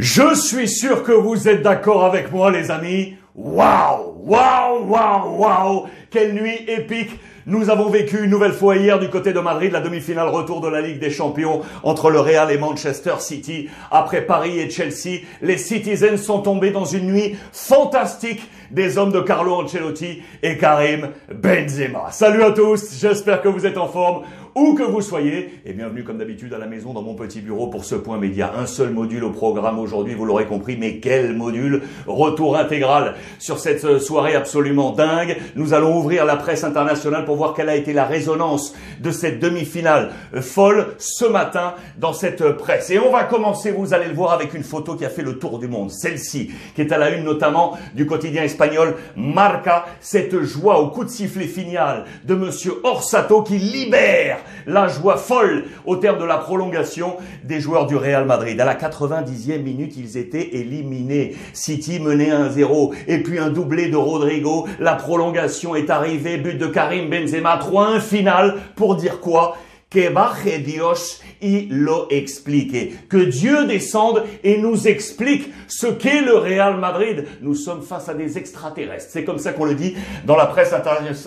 Je suis sûr que vous êtes d'accord avec moi, les amis. Waouh, waouh, waouh, waouh Quelle nuit épique nous avons vécu une nouvelle fois hier du côté de Madrid la demi-finale retour de la Ligue des Champions entre le Real et Manchester City. Après Paris et Chelsea, les Citizens sont tombés dans une nuit fantastique des hommes de Carlo Ancelotti et Karim Benzema. Salut à tous, j'espère que vous êtes en forme où que vous soyez, et bienvenue comme d'habitude à la maison dans mon petit bureau pour ce point média. Un seul module au programme aujourd'hui, vous l'aurez compris, mais quel module Retour intégral sur cette soirée absolument dingue. Nous allons ouvrir la presse internationale pour voir quelle a été la résonance de cette demi-finale folle ce matin dans cette presse. Et on va commencer, vous allez le voir, avec une photo qui a fait le tour du monde. Celle-ci, qui est à la une notamment du quotidien espagnol Marca, cette joie au coup de sifflet final de monsieur Orsato qui libère la joie folle au terme de la prolongation des joueurs du Real Madrid. À la 90e minute, ils étaient éliminés. City menait 1-0 et puis un doublé de Rodrigo. La prolongation est arrivée, but de Karim Benzema, 3-1 final pour dire quoi? Que baje Dios y lo explique. Que Dieu descende et nous explique ce qu'est le Real Madrid. Nous sommes face à des extraterrestres. C'est comme ça qu'on le dit dans la presse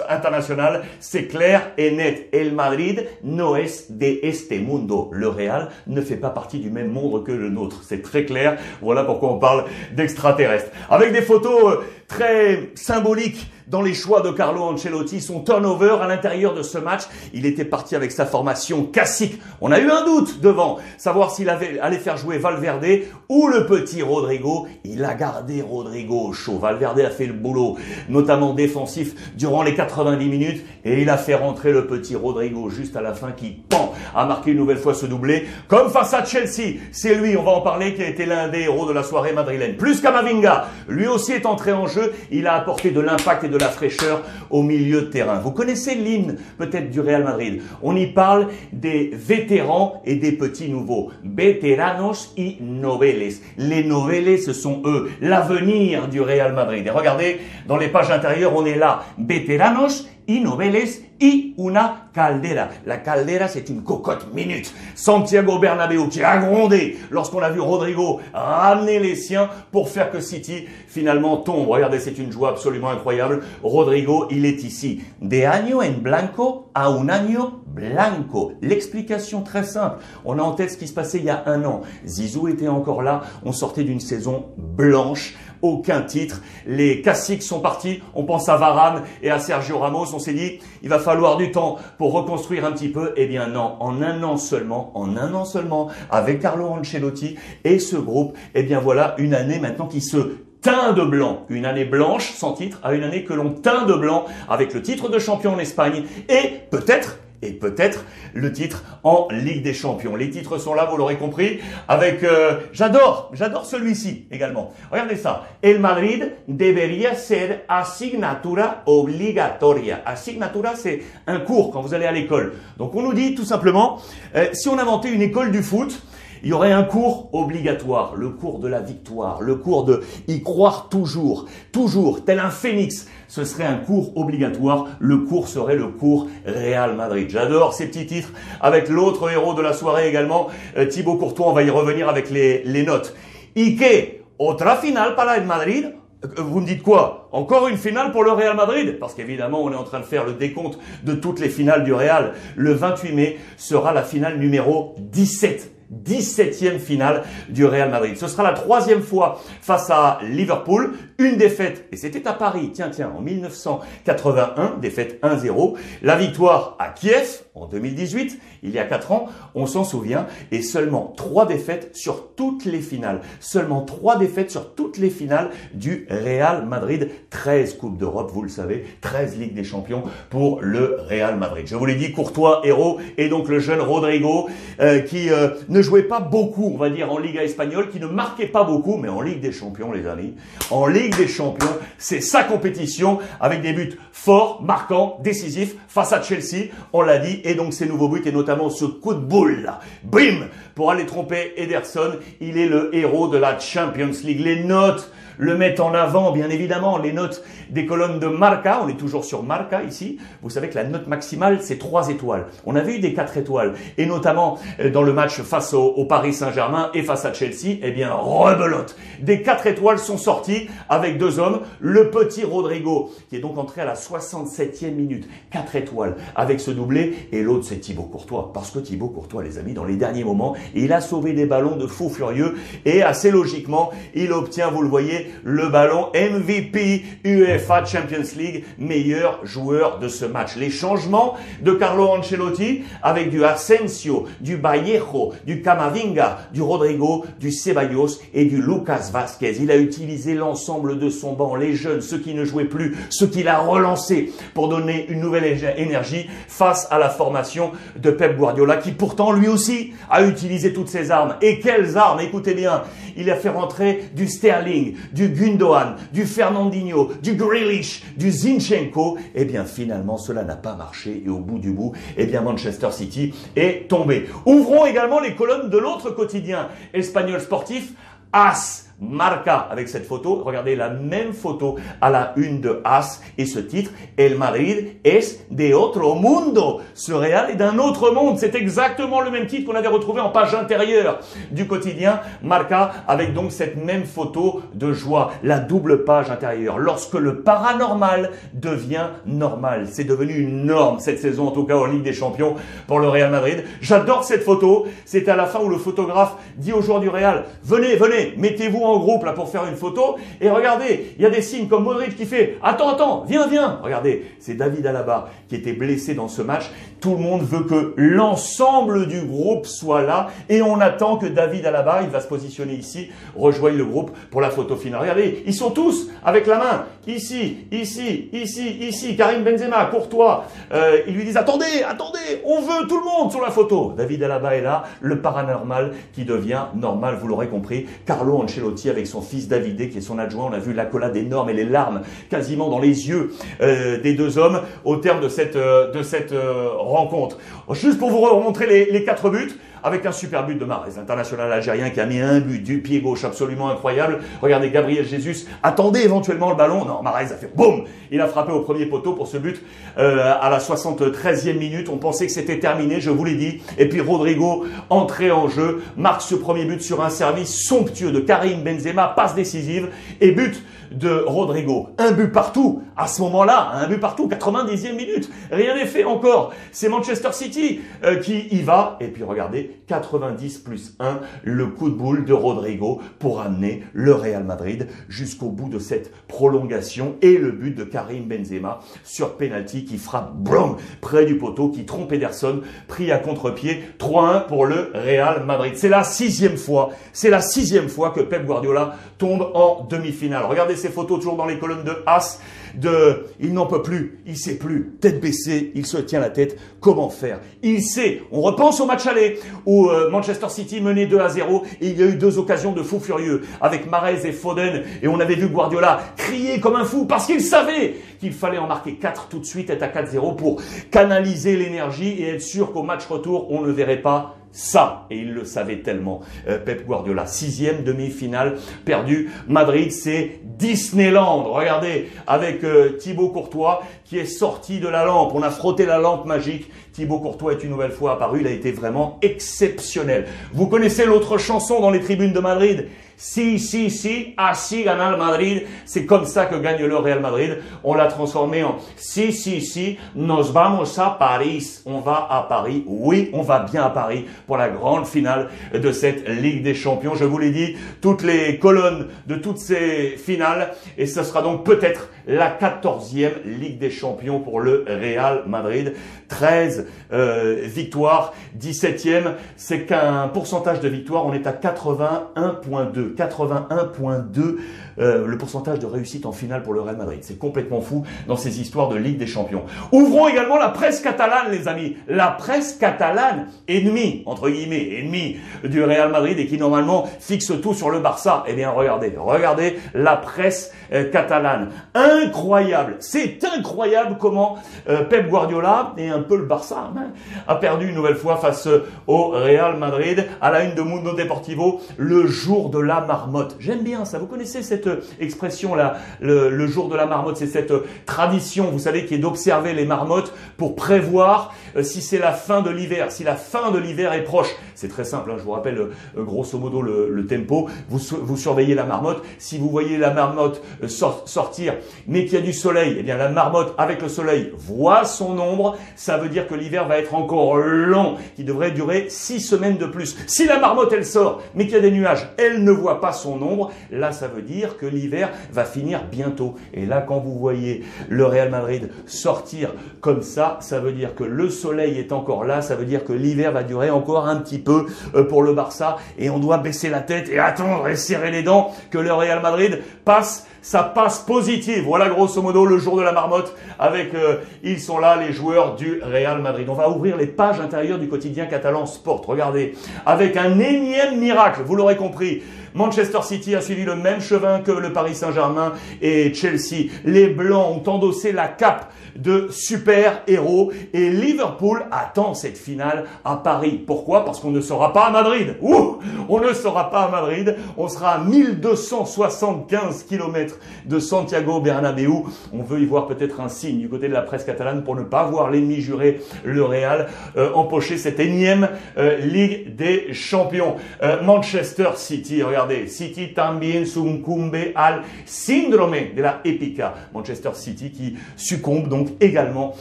internationale. C'est clair et net. El Madrid no es de este mundo. Le Real ne fait pas partie du même monde que le nôtre. C'est très clair. Voilà pourquoi on parle d'extraterrestres. Avec des photos euh, très symboliques dans les choix de Carlo Ancelotti, son turnover à l'intérieur de ce match. Il était parti avec sa formation classique. On a eu un doute devant, savoir s'il allait faire jouer Valverde ou le petit Rodrigo. Il a gardé Rodrigo au chaud. Valverde a fait le boulot, notamment défensif, durant les 90 minutes et il a fait rentrer le petit Rodrigo juste à la fin qui, pan, a marqué une nouvelle fois ce doublé. Comme face à Chelsea, c'est lui, on va en parler, qui a été l'un des héros de la soirée madrilène. Plus Kamavinga, lui aussi est entré en jeu. Il a apporté de l'impact et de la fraîcheur au milieu de terrain. Vous connaissez l'hymne peut-être du Real Madrid. On y parle des vétérans et des petits nouveaux. Veteranos y noveles. Les noveles, ce sont eux, l'avenir du Real Madrid. Et regardez, dans les pages intérieures, on est là. Veteranos noveles y una caldera. La caldera, c'est une cocotte minute. Santiago Bernabéu qui a grondé lorsqu'on a vu Rodrigo ramener les siens pour faire que City finalement tombe. Regardez, c'est une joie absolument incroyable. Rodrigo, il est ici. De año en blanco a un año blanco. L'explication très simple. On a en tête ce qui se passait il y a un an. Zizou était encore là. On sortait d'une saison blanche aucun titre. Les classiques sont partis. On pense à Varane et à Sergio Ramos. On s'est dit, il va falloir du temps pour reconstruire un petit peu. Eh bien non, en un an seulement, en un an seulement, avec Carlo Ancelotti et ce groupe, eh bien voilà une année maintenant qui se teint de blanc, une année blanche sans titre, à une année que l'on teint de blanc avec le titre de champion en Espagne et peut-être et peut-être le titre en Ligue des Champions. Les titres sont là, vous l'aurez compris, avec euh, j'adore, j'adore celui-ci également. Regardez ça. El Madrid debería ser asignatura obligatoria. Asignatura, c'est un cours quand vous allez à l'école. Donc on nous dit tout simplement, euh, si on inventait une école du foot, il y aurait un cours obligatoire, le cours de la victoire, le cours de y croire toujours, toujours, tel un phénix. Ce serait un cours obligatoire. Le cours serait le cours Real Madrid. J'adore ces petits titres. Avec l'autre héros de la soirée également, euh, Thibaut Courtois. On va y revenir avec les, les notes. Ike, otra final para el Madrid? Euh, vous me dites quoi? Encore une finale pour le Real Madrid? Parce qu'évidemment, on est en train de faire le décompte de toutes les finales du Real. Le 28 mai sera la finale numéro 17 17e finale du Real Madrid. Ce sera la troisième fois face à Liverpool. Une défaite, et c'était à Paris, tiens, tiens, en 1981, défaite 1-0. La victoire à Kiev en 2018, il y a 4 ans, on s'en souvient, et seulement trois défaites sur toutes les finales. Seulement trois défaites sur toutes les finales du Real Madrid. 13 Coupes d'Europe, vous le savez, 13 Ligues des Champions pour le Real Madrid. Je vous l'ai dit, Courtois, héros, et donc le jeune Rodrigo, euh, qui euh, ne ne jouait pas beaucoup, on va dire, en Liga espagnole, qui ne marquait pas beaucoup, mais en Ligue des Champions, les amis. En Ligue des Champions, c'est sa compétition avec des buts forts, marquants, décisifs face à Chelsea, on l'a dit, et donc ces nouveaux buts, et notamment ce coup de boule là, bim, pour aller tromper Ederson. Il est le héros de la Champions League. Les notes le mettent en avant, bien évidemment, les notes des colonnes de Marca. On est toujours sur Marca ici. Vous savez que la note maximale, c'est 3 étoiles. On avait eu des 4 étoiles. Et notamment euh, dans le match face au, Paris Saint-Germain et face à Chelsea, eh bien, rebelote. Des 4 étoiles sont sorties avec deux hommes. Le petit Rodrigo, qui est donc entré à la 67e minute. 4 étoiles avec ce doublé. Et l'autre, c'est Thibaut Courtois. Parce que Thibaut Courtois, les amis, dans les derniers moments, il a sauvé des ballons de fou furieux. Et assez logiquement, il obtient, vous le voyez, le ballon MVP UEFA Champions League, meilleur joueur de ce match. Les changements de Carlo Ancelotti avec du Asensio, du Vallejo, du Camavinga, du Rodrigo, du Ceballos et du Lucas Vasquez. Il a utilisé l'ensemble de son banc, les jeunes, ceux qui ne jouaient plus, ceux qu'il a relancés pour donner une nouvelle énergie face à la formation de Pep Guardiola qui pourtant lui aussi a utilisé toutes ses armes. Et quelles armes? Écoutez bien, il a fait rentrer du Sterling, du Gundogan, du Fernandinho, du Grealish, du Zinchenko. Eh bien, finalement, cela n'a pas marché et au bout du bout, eh bien, Manchester City est tombé. Ouvrons également les colonnes de l'autre quotidien espagnol sportif, As. Marca avec cette photo. Regardez la même photo à la une de As et ce titre, El Madrid es de otro mundo. Ce Real est d'un autre monde. C'est exactement le même titre qu'on avait retrouvé en page intérieure du quotidien Marca avec donc cette même photo de joie, la double page intérieure. Lorsque le paranormal devient normal. C'est devenu une norme cette saison, en tout cas en Ligue des Champions pour le Real Madrid. J'adore cette photo. C'est à la fin où le photographe dit aux joueurs du Real, venez, venez, mettez-vous en groupe là pour faire une photo. Et regardez, il y a des signes comme Modric qui fait Attends, attends, viens, viens. Regardez, c'est David Alaba qui était blessé dans ce match. Tout le monde veut que l'ensemble du groupe soit là et on attend que David Alaba, il va se positionner ici, rejoigne le groupe pour la photo finale. Regardez, ils sont tous avec la main ici, ici, ici, ici. Karim Benzema, Courtois, euh, ils lui disent attendez, attendez, on veut tout le monde sur la photo. David Alaba est là, le paranormal qui devient normal, vous l'aurez compris. Carlo Ancelotti avec son fils Davidé, qui est son adjoint. On a vu l'accolade énorme et les larmes quasiment dans les yeux euh, des deux hommes au terme de cette, euh, euh, rencontre. Juste pour vous remontrer les quatre buts avec un super but de Marais, international algérien qui a mis un but du pied gauche absolument incroyable. Regardez Gabriel Jesus, attendez éventuellement le ballon. Non, Marais a fait boum Il a frappé au premier poteau pour ce but euh, à la 73e minute. On pensait que c'était terminé, je vous l'ai dit. Et puis Rodrigo, entré en jeu, marque ce premier but sur un service somptueux de Karim Benzema, passe décisive et but de Rodrigo. Un but partout, à ce moment-là, un but partout, 90e minute. Rien n'est fait encore. C'est Manchester City euh, qui y va. Et puis regardez, 90 plus 1, le coup de boule de Rodrigo pour amener le Real Madrid jusqu'au bout de cette prolongation et le but de Karim Benzema sur penalty qui frappe boum, près du poteau, qui trompe Ederson, pris à contre-pied, 3-1 pour le Real Madrid. C'est la sixième fois, c'est la sixième fois que Pep Guardiola tombe en demi-finale. Regardez ces photos toujours dans les colonnes de As de il n'en peut plus, il sait plus, tête baissée, il se tient la tête, comment faire? Il sait, on repense au match aller où euh, Manchester City menait 2 à 0 et il y a eu deux occasions de fou furieux avec Mares et Foden et on avait vu Guardiola crier comme un fou parce qu'il savait qu'il fallait en marquer 4 tout de suite, être à 4-0 pour canaliser l'énergie et être sûr qu'au match retour, on ne verrait pas ça, et il le savait tellement, euh, Pep Guardiola. Sixième demi-finale perdue. Madrid, c'est Disneyland. Regardez, avec euh, Thibaut Courtois qui est sorti de la lampe. On a frotté la lampe magique. Thibaut Courtois est une nouvelle fois apparu. Il a été vraiment exceptionnel. Vous connaissez l'autre chanson dans les tribunes de Madrid? Si, si, si, así gana Madrid. C'est comme ça que gagne le Real Madrid. On l'a transformé en si, si, si, nos vamos a Paris. On va à Paris. Oui, on va bien à Paris pour la grande finale de cette Ligue des Champions. Je vous l'ai dit, toutes les colonnes de toutes ces finales. Et ce sera donc peut-être la quatorzième Ligue des Champions pour le Real Madrid. 13 euh, victoires, 17e, c'est qu'un pourcentage de victoire, on est à 81.2. 81.2 euh, le pourcentage de réussite en finale pour le Real Madrid. C'est complètement fou dans ces histoires de Ligue des Champions. Ouvrons également la presse catalane, les amis. La presse catalane, ennemie, entre guillemets, ennemie du Real Madrid et qui normalement fixe tout sur le Barça. Eh bien, regardez, regardez la presse euh, catalane. Incroyable. C'est incroyable comment Pep Guardiola et un peu le Barça hein, a perdu une nouvelle fois face au Real Madrid à la une de Mundo Deportivo, le jour de la marmotte. J'aime bien ça. Vous connaissez cette expression là, le, jour de la marmotte, c'est cette tradition, vous savez, qui est d'observer les marmottes pour prévoir euh, si c'est la fin de l'hiver, si la fin de l'hiver est proche. C'est très simple, hein, je vous rappelle euh, grosso modo le, tempo. Vous, vous, surveillez la marmotte. Si vous voyez la marmotte euh, sortir, mais qu'il y a du soleil, eh bien la marmotte avec le soleil voit son ombre. Ça veut dire que l'hiver va être encore long, qui devrait durer six semaines de plus. Si la marmotte elle sort, mais qu'il y a des nuages, elle ne voit pas son ombre. Là, ça veut dire que l'hiver va finir bientôt. Et là, quand vous voyez le Real Madrid sortir comme ça, ça veut dire que le soleil est encore là. Ça veut dire que l'hiver va durer encore un petit peu euh, pour le Barça. Et on doit baisser la tête et attendre et serrer les dents que le Real Madrid passe sa passe positive. Voilà grosso modo le jour de la marmotte avec euh, ils sont là les joueurs du Real Madrid. On va ouvrir les pages intérieures du quotidien catalan Sport. Regardez, avec un énième miracle, vous l'aurez compris. Manchester City a suivi le même chemin que le Paris Saint-Germain et Chelsea. Les Blancs ont endossé la cape de super-héros et Liverpool attend cette finale à Paris. Pourquoi? Parce qu'on ne sera pas à Madrid. Ouh on ne sera pas à Madrid. On sera à 1275 km de Santiago Bernabéu. On veut y voir peut-être un signe du côté de la presse catalane pour ne pas voir l'ennemi juré, le Real, euh, empocher cette énième euh, Ligue des Champions. Euh, Manchester City, regardez, City también succumbe al syndrome de la épica. Manchester City qui succombe donc également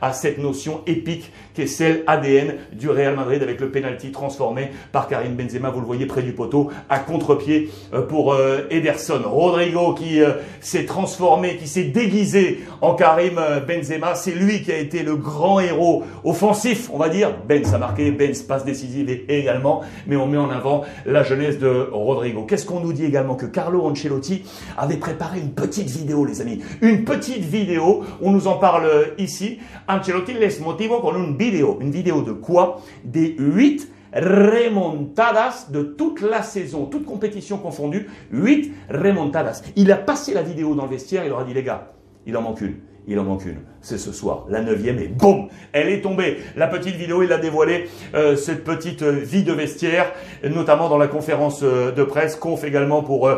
à cette notion épique qui est celle ADN du Real Madrid avec le penalty transformé par Karim Benzema, vous le voyez près du poteau, à contre-pied pour Ederson. Rodrigo qui s'est transformé, qui s'est déguisé en Karim Benzema, c'est lui qui a été le grand héros offensif, on va dire. Benz a marqué, Benz passe décisive également, mais on met en avant la jeunesse de Rodrigo. Qu'est-ce qu'on nous dit également Que Carlo Ancelotti avait préparé une petite vidéo, les amis. Une petite vidéo, on nous en parle ici. Ancelotti les motivo con une vidéo. Une vidéo de quoi? Des huit remontadas de toute la saison, toute compétition confondue, huit remontadas. Il a passé la vidéo dans le vestiaire, il leur a dit les gars, il en manque une. Il en manque une. C'est ce soir. La neuvième et boum Elle est tombée. La petite vidéo, il a dévoilé euh, cette petite euh, vie de vestiaire, notamment dans la conférence euh, de presse, conf également pour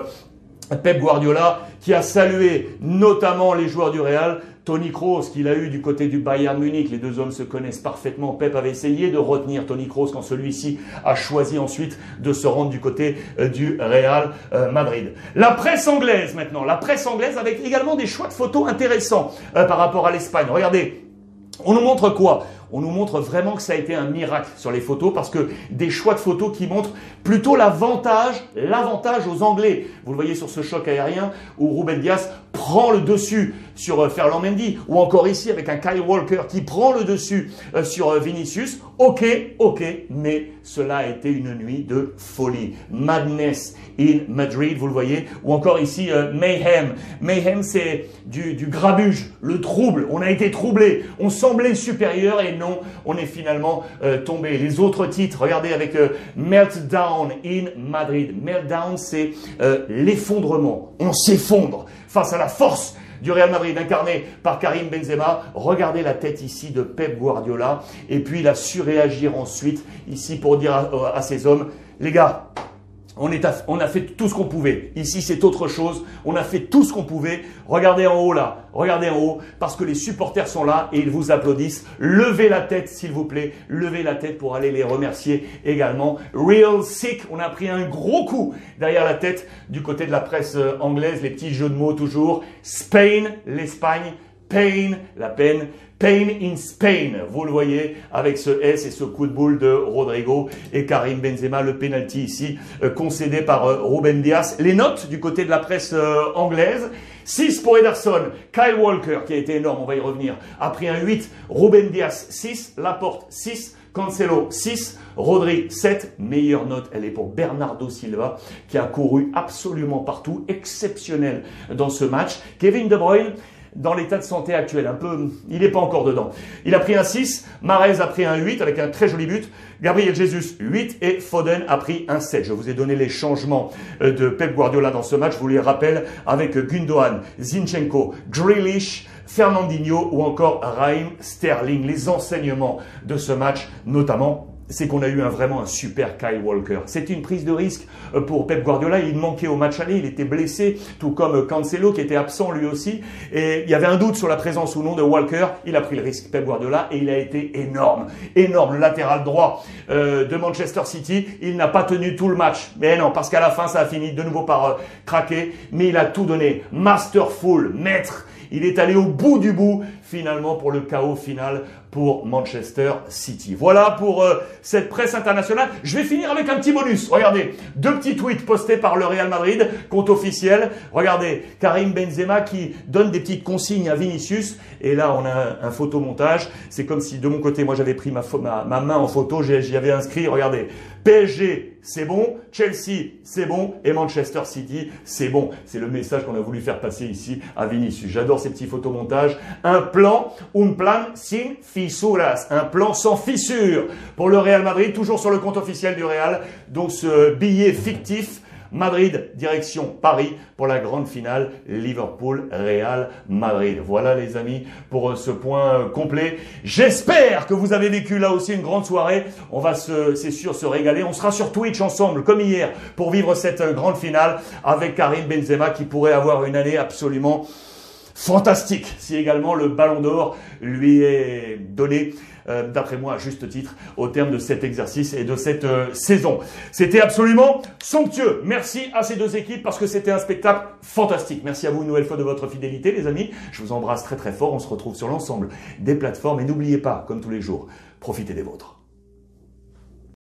Pep Guardiola, qui a salué notamment les joueurs du Real, Tony Kroos qu'il a eu du côté du Bayern Munich, les deux hommes se connaissent parfaitement. Pep avait essayé de retenir Tony Kroos quand celui-ci a choisi ensuite de se rendre du côté euh, du Real euh, Madrid. La presse anglaise maintenant, la presse anglaise avec également des choix de photos intéressants euh, par rapport à l'Espagne. Regardez, on nous montre quoi? On nous montre vraiment que ça a été un miracle sur les photos parce que des choix de photos qui montrent plutôt l'avantage, l'avantage aux Anglais. Vous le voyez sur ce choc aérien où Ruben Diaz prend le dessus sur euh, Ferland Mendy ou encore ici avec un Kyle Walker qui prend le dessus euh, sur euh, Vinicius. Ok, ok, mais cela a été une nuit de folie. Madness in Madrid, vous le voyez, ou encore ici Mayhem. Mayhem, c'est du, du grabuge, le trouble. On a été troublé, on semblait supérieur et on est finalement tombé. Les autres titres, regardez avec Meltdown in Madrid. Meltdown, c'est l'effondrement. On s'effondre face à la force du Real Madrid incarné par Karim Benzema. Regardez la tête ici de Pep Guardiola. Et puis il a su réagir ensuite ici pour dire à ses hommes, les gars, on, a fait tout ce qu'on pouvait. Ici, c'est autre chose. On a fait tout ce qu'on pouvait. Regardez en haut là. Regardez en haut. Parce que les supporters sont là et ils vous applaudissent. Levez la tête, s'il vous plaît. Levez la tête pour aller les remercier également. Real sick. On a pris un gros coup derrière la tête du côté de la presse euh, anglaise. Les petits jeux de mots toujours. Spain, l'Espagne. Pain, la peine. Pain in Spain, vous le voyez avec ce S et ce coup de boule de Rodrigo et Karim Benzema, le penalty ici euh, concédé par euh, Ruben Diaz. Les notes du côté de la presse euh, anglaise, 6 pour Ederson, Kyle Walker qui a été énorme, on va y revenir, a pris un 8, Ruben Diaz 6, Laporte 6, Cancelo 6, Rodri 7, meilleure note, elle est pour Bernardo Silva qui a couru absolument partout, exceptionnel dans ce match. Kevin De Bruyne, dans l'état de santé actuel. Un peu, il n'est pas encore dedans. Il a pris un 6, Marez a pris un 8 avec un très joli but, Gabriel Jesus 8 et Foden a pris un 7. Je vous ai donné les changements euh, de Pep Guardiola dans ce match, je vous les rappelle, avec Gundogan, Zinchenko, Grealish, Fernandinho ou encore Raheem Sterling. Les enseignements de ce match, notamment c'est qu'on a eu un, vraiment un super Kyle Walker. C'était une prise de risque euh, pour Pep Guardiola. Il manquait au match aller, il était blessé, tout comme euh, Cancelo qui était absent lui aussi. Et il y avait un doute sur la présence ou non de Walker. Il a pris le risque, Pep Guardiola, et il a été énorme. Énorme, latéral droit euh, de Manchester City. Il n'a pas tenu tout le match. Mais non, parce qu'à la fin, ça a fini de nouveau par craquer. Mais il a tout donné. Masterful, maître. Il est allé au bout du bout, finalement, pour le chaos final pour Manchester City. Voilà pour euh, cette presse internationale. Je vais finir avec un petit bonus. Regardez, deux petits tweets postés par le Real Madrid, compte officiel. Regardez, Karim Benzema qui donne des petites consignes à Vinicius. Et là, on a un, photomontage. C'est comme si de mon côté, moi j'avais pris ma, ma, ma, main en photo, j'y avais inscrit, regardez, PSG, c'est bon, Chelsea, c'est bon, et Manchester City, c'est bon. C'est le message qu'on a voulu faire passer ici à Vinicius. J'adore ces petits photomontages. Un plan, un plan sin fisuras, un plan sans fissure pour le Real Madrid, toujours sur le compte officiel du Real. Donc ce billet fictif Madrid, direction Paris pour la grande finale Liverpool-Real Madrid. Voilà les amis pour euh, ce point euh, complet. J'espère que vous avez vécu là aussi une grande soirée. On va se, c'est sûr, se régaler. On sera sur Twitch ensemble comme hier pour vivre cette euh, grande finale avec Karim Benzema qui pourrait avoir une année absolument fantastique si également le ballon d'or lui est donné euh, d'après moi à juste titre au terme de cet exercice et de cette euh, saison. C'était absolument somptueux. Merci à ces deux équipes parce que c'était un spectacle fantastique. Merci à vous une nouvelle fois de votre fidélité les amis. Je vous embrasse très très fort. On se retrouve sur l'ensemble des plateformes et n'oubliez pas, comme tous les jours, profitez des vôtres.